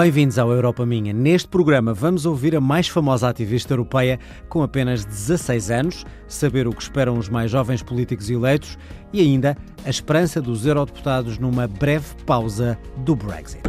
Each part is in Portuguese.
Bem-vindos ao Europa Minha. Neste programa vamos ouvir a mais famosa ativista europeia com apenas 16 anos, saber o que esperam os mais jovens políticos eleitos e ainda a esperança dos eurodeputados numa breve pausa do Brexit.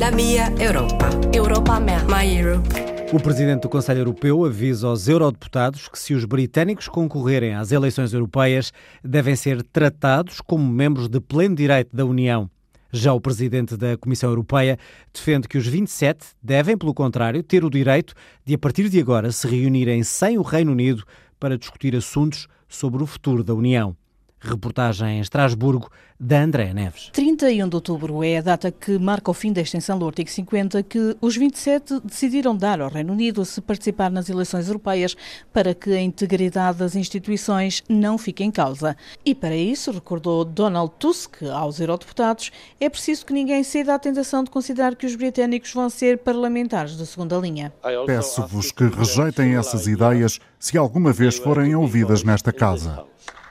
La mia Europa. Europa a mea. My Europe. O presidente do Conselho Europeu avisa aos eurodeputados que, se os britânicos concorrerem às eleições europeias, devem ser tratados como membros de pleno direito da União. Já o presidente da Comissão Europeia defende que os 27 devem, pelo contrário, ter o direito de, a partir de agora, se reunirem sem o Reino Unido para discutir assuntos sobre o futuro da União. Reportagem em Estrasburgo, da Andréa Neves. 31 de outubro é a data que marca o fim da extensão do artigo 50 que os 27 decidiram dar ao Reino Unido se participar nas eleições europeias para que a integridade das instituições não fique em causa. E para isso, recordou Donald Tusk aos eurodeputados, é preciso que ninguém ceda à tentação de considerar que os britânicos vão ser parlamentares de segunda linha. Peço-vos que rejeitem essas ideias se alguma vez forem ouvidas nesta casa.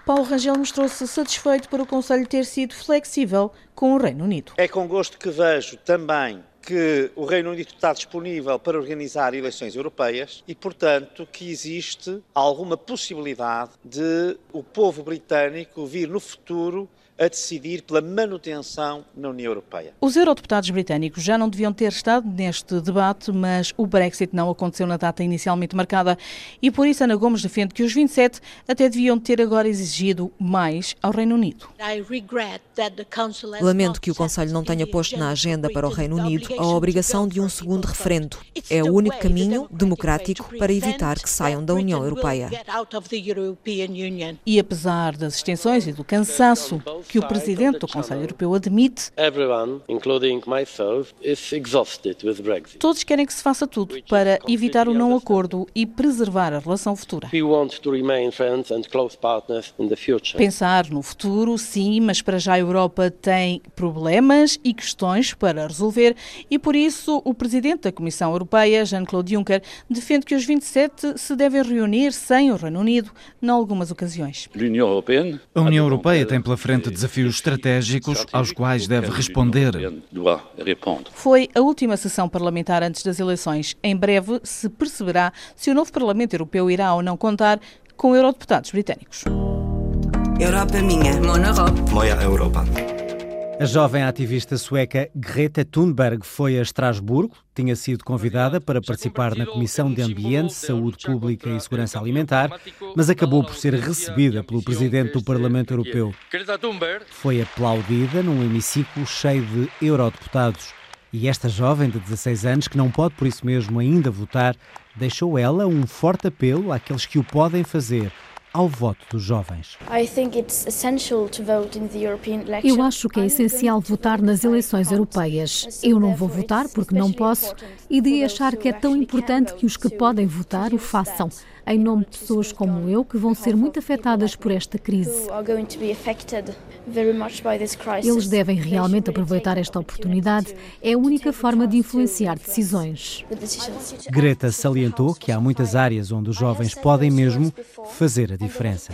Paulo Rangel mostrou-se satisfeito por o Conselho ter sido flexível com o Reino Unido. É com gosto que vejo também que o Reino Unido está disponível para organizar eleições europeias e, portanto, que existe alguma possibilidade de o povo britânico vir no futuro a decidir pela manutenção na União Europeia. Os eurodeputados britânicos já não deviam ter estado neste debate, mas o Brexit não aconteceu na data inicialmente marcada e por isso Ana Gomes defende que os 27 até deviam ter agora exigido mais ao Reino Unido. Lamento que o Conselho não tenha posto na agenda para o Reino Unido a obrigação de um segundo referendo. É o único caminho democrático para evitar que saiam da União Europeia. E apesar das extensões e do cansaço, que o presidente do Conselho Europeu admite, todos querem que se faça tudo para evitar o não acordo e preservar a relação futura. Pensar no futuro, sim, mas para já a Europa tem problemas e questões para resolver e por isso o presidente da Comissão Europeia, Jean-Claude Juncker, defende que os 27 se devem reunir sem o Reino Unido em algumas ocasiões. A União Europeia tem pela frente desafios estratégicos aos quais deve responder. Foi a última sessão parlamentar antes das eleições. Em breve se perceberá se o novo Parlamento Europeu irá ou não contar com eurodeputados britânicos. Europa minha. Mon Europe. Moja Europa. A jovem ativista sueca Greta Thunberg foi a Estrasburgo, tinha sido convidada para participar na Comissão de Ambiente, Saúde Pública e Segurança Alimentar, mas acabou por ser recebida pelo presidente do Parlamento Europeu. Foi aplaudida num hemiciclo cheio de eurodeputados. E esta jovem de 16 anos, que não pode por isso mesmo ainda votar, deixou ela um forte apelo àqueles que o podem fazer ao voto dos jovens. Eu acho que é essencial votar nas eleições europeias. Eu não vou votar porque não posso. e de achar que é tão importante que os que podem votar o façam, em nome de pessoas como eu que vão ser muito afetadas por esta crise. Eles devem realmente aproveitar esta oportunidade. É a única forma de influenciar decisões. Greta salientou que há muitas áreas onde os jovens podem mesmo fazer a diferença.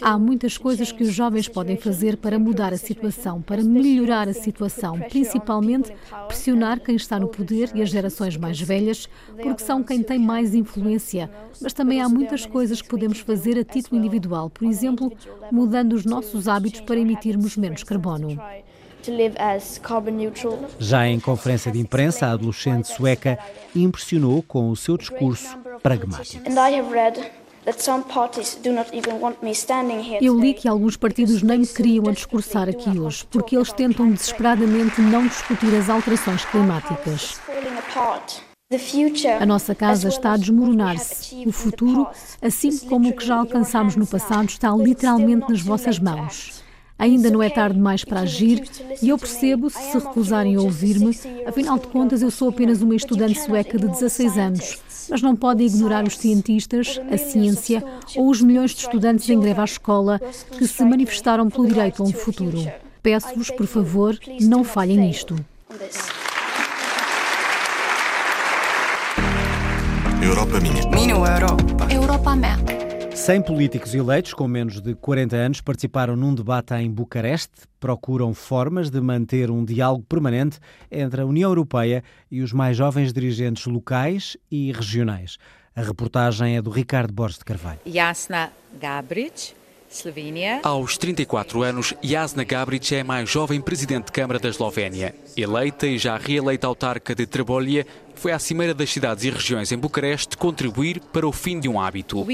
Há muitas coisas que os jovens podem fazer para mudar a situação, para melhorar a situação, principalmente pressionar quem está no poder e as gerações mais velhas, porque são quem tem mais influência. Mas também há muitas coisas que podemos fazer a título individual, por exemplo, mudando os nossos hábitos para emitirmos menos carbono. Já em conferência de imprensa, a adolescente sueca impressionou com o seu discurso pragmático. Eu li que alguns partidos nem me queriam a discursar aqui hoje, porque eles tentam desesperadamente não discutir as alterações climáticas. A nossa casa está a desmoronar-se. O futuro, assim como o que já alcançamos no passado, está literalmente nas vossas mãos. Ainda não é tarde demais para agir e eu percebo se se recusarem a ouvir-me. Afinal de contas, eu sou apenas uma estudante sueca de 16 anos. Mas não podem ignorar os cientistas, a ciência ou os milhões de estudantes em greve à escola que se manifestaram pelo direito a um futuro. Peço-vos, por favor, não falhem nisto. Europa minha. Minha Europa. Europa a mea. 100 políticos eleitos com menos de 40 anos participaram num debate em Bucareste. Procuram formas de manter um diálogo permanente entre a União Europeia e os mais jovens dirigentes locais e regionais. A reportagem é do Ricardo Borges de Carvalho. Jasna Gabric, Eslovénia. Aos 34 anos, Jasna Gabric é a mais jovem presidente de Câmara da Eslovénia. Eleita e já reeleita autarca de Trabolje, foi à Cimeira das Cidades e Regiões em Bucareste contribuir para o fim de um hábito.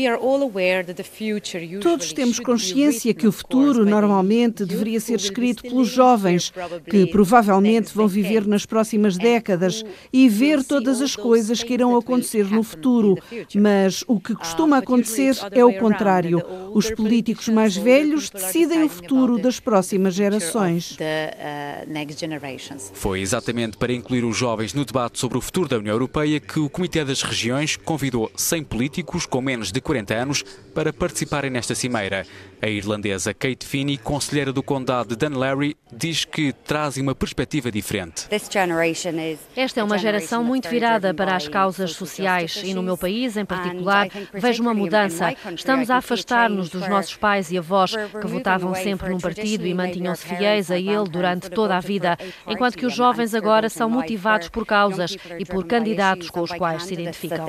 Todos temos consciência que o futuro normalmente deveria ser escrito pelos jovens, que provavelmente vão viver nas próximas décadas e ver todas as coisas que irão acontecer no futuro. Mas o que costuma acontecer é o contrário. Os políticos mais velhos decidem o futuro das próximas gerações. Foi exatamente para incluir os jovens no debate sobre o futuro da União Europeia que o Comitê das Regiões convidou 100 políticos com menos de 40 anos para participarem nesta cimeira. A irlandesa Kate Finney, conselheira do condado de Dunleary, diz que trazem uma perspectiva diferente. Esta é uma geração muito virada para as causas sociais e no meu país, em particular, vejo uma mudança. Estamos a afastar-nos dos nossos pais e avós que votavam sempre num partido e mantinham-se fiéis a ele durante toda a vida, enquanto que os jovens agora são motivados por causas e por candidatos com os quais se identificam.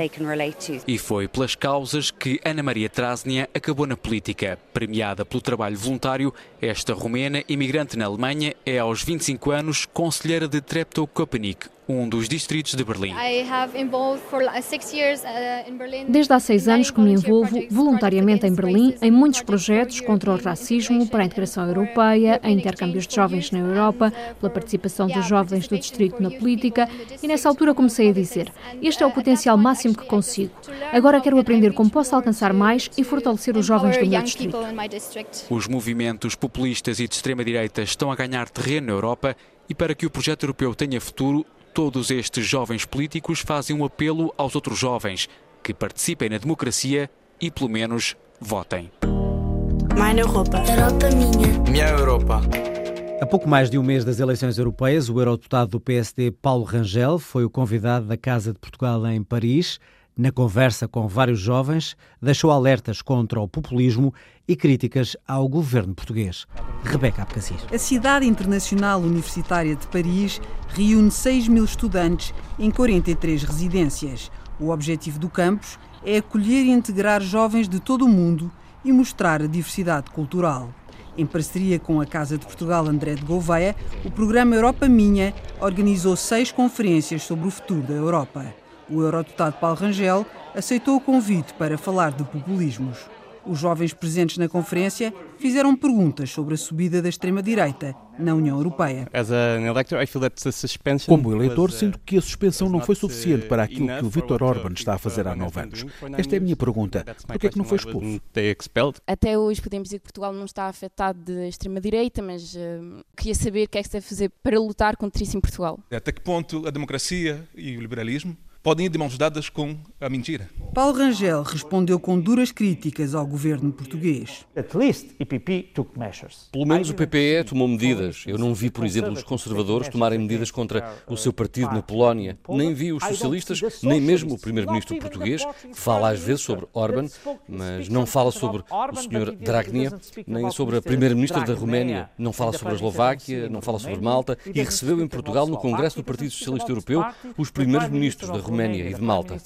E foi pelas causas que Ana Maria Trasnia acabou na política. Premiada pelo trabalho voluntário, esta romena, imigrante na Alemanha, é aos 25 anos conselheira de Treptow-Köpenick, um dos distritos de Berlim. Desde há seis anos que me envolvo voluntariamente em Berlim em muitos projetos contra o racismo, para a integração europeia, em intercâmbios de jovens na Europa, pela participação dos jovens do distrito na política e nessa altura comecei a dizer: este é o potencial máximo que consigo. Agora quero aprender como posso alcançar mais e fortalecer os jovens do meu distrito. Os movimentos populistas e de extrema-direita estão a ganhar terreno na Europa e para que o projeto europeu tenha futuro, todos estes jovens políticos fazem um apelo aos outros jovens que participem na democracia e, pelo menos, votem. Minha Europa. Europa minha. Minha Europa. A pouco mais de um mês das eleições europeias, o eurodeputado do PSD, Paulo Rangel, foi o convidado da Casa de Portugal em Paris. Na conversa com vários jovens, deixou alertas contra o populismo e críticas ao governo português. Rebeca Abcacis. A Cidade Internacional Universitária de Paris reúne 6 mil estudantes em 43 residências. O objetivo do campus é acolher e integrar jovens de todo o mundo e mostrar a diversidade cultural. Em parceria com a Casa de Portugal André de Gouveia, o programa Europa Minha organizou seis conferências sobre o futuro da Europa. O eurodeputado Paulo Rangel aceitou o convite para falar de populismos. Os jovens presentes na conferência fizeram perguntas sobre a subida da extrema-direita na União Europeia. Como eleitor, sinto que a suspensão não foi suficiente para aquilo que o Viktor Orban está a fazer há nove anos. Esta é a minha pergunta. Por que é que não foi expulso? Até hoje podemos dizer que Portugal não está afetado de extrema-direita, mas uh, queria saber o que é que se deve fazer para lutar contra isso em Portugal. Até que ponto a democracia e o liberalismo podem ir de mãos dadas com a mentira. Paulo Rangel respondeu com duras críticas ao governo português. Pelo menos o PPE tomou medidas. Eu não vi, por exemplo, os conservadores tomarem medidas contra o seu partido na Polónia. Nem vi os socialistas, nem mesmo o primeiro-ministro português, que fala às vezes sobre Orban, mas não fala sobre o Sr. Dragnia, nem sobre a primeira-ministra da Roménia, não fala sobre a Eslováquia, não fala sobre Malta e recebeu em Portugal, no Congresso do Partido Socialista Europeu, os primeiros-ministros da Roménia Roménia e de Malta.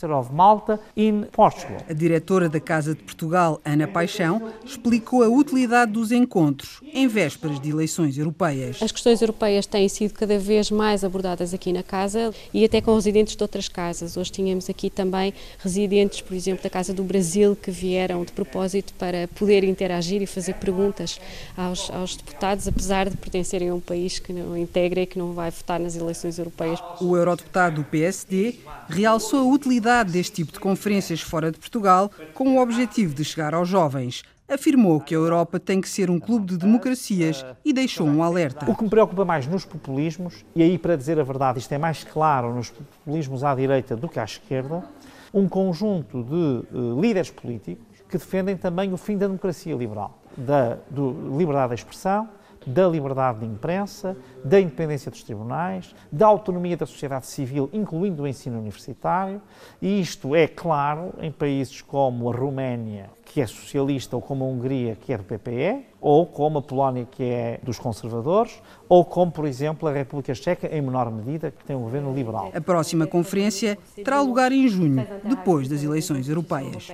A diretora da Casa de Portugal, Ana Paixão, explicou a utilidade dos encontros em vésperas de eleições europeias. As questões europeias têm sido cada vez mais abordadas aqui na Casa e até com residentes de outras casas. Hoje tínhamos aqui também residentes, por exemplo, da Casa do Brasil, que vieram de propósito para poder interagir e fazer perguntas aos, aos deputados, apesar de pertencerem a um país que não integra e que não vai votar nas eleições europeias. O eurodeputado do PSD realçou a utilidade deste tipo de conferências fora de Portugal com o objetivo de chegar aos jovens. Afirmou que a Europa tem que ser um clube de democracias e deixou um alerta. O que me preocupa mais nos populismos, e aí para dizer a verdade, isto é mais claro nos populismos à direita do que à esquerda, um conjunto de uh, líderes políticos que defendem também o fim da democracia liberal, da do, liberdade de expressão, da liberdade de imprensa, da independência dos tribunais, da autonomia da sociedade civil, incluindo o ensino universitário, e isto é claro em países como a Roménia, que é socialista, ou como a Hungria, que é do PPE, ou como a Polónia, que é dos conservadores, ou como, por exemplo, a República Checa, em menor medida, que tem um governo liberal. A próxima conferência terá lugar em junho, depois das eleições europeias.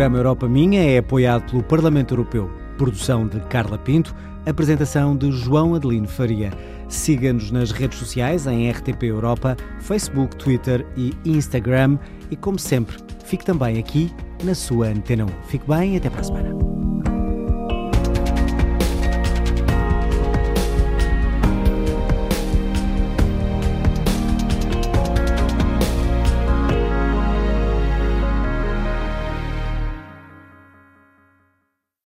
Programa Europa Minha é apoiado pelo Parlamento Europeu. Produção de Carla Pinto, apresentação de João Adelino Faria. Siga-nos nas redes sociais em RTP Europa, Facebook, Twitter e Instagram. E como sempre, fique também aqui na sua Antena 1. Fique bem e até para a semana.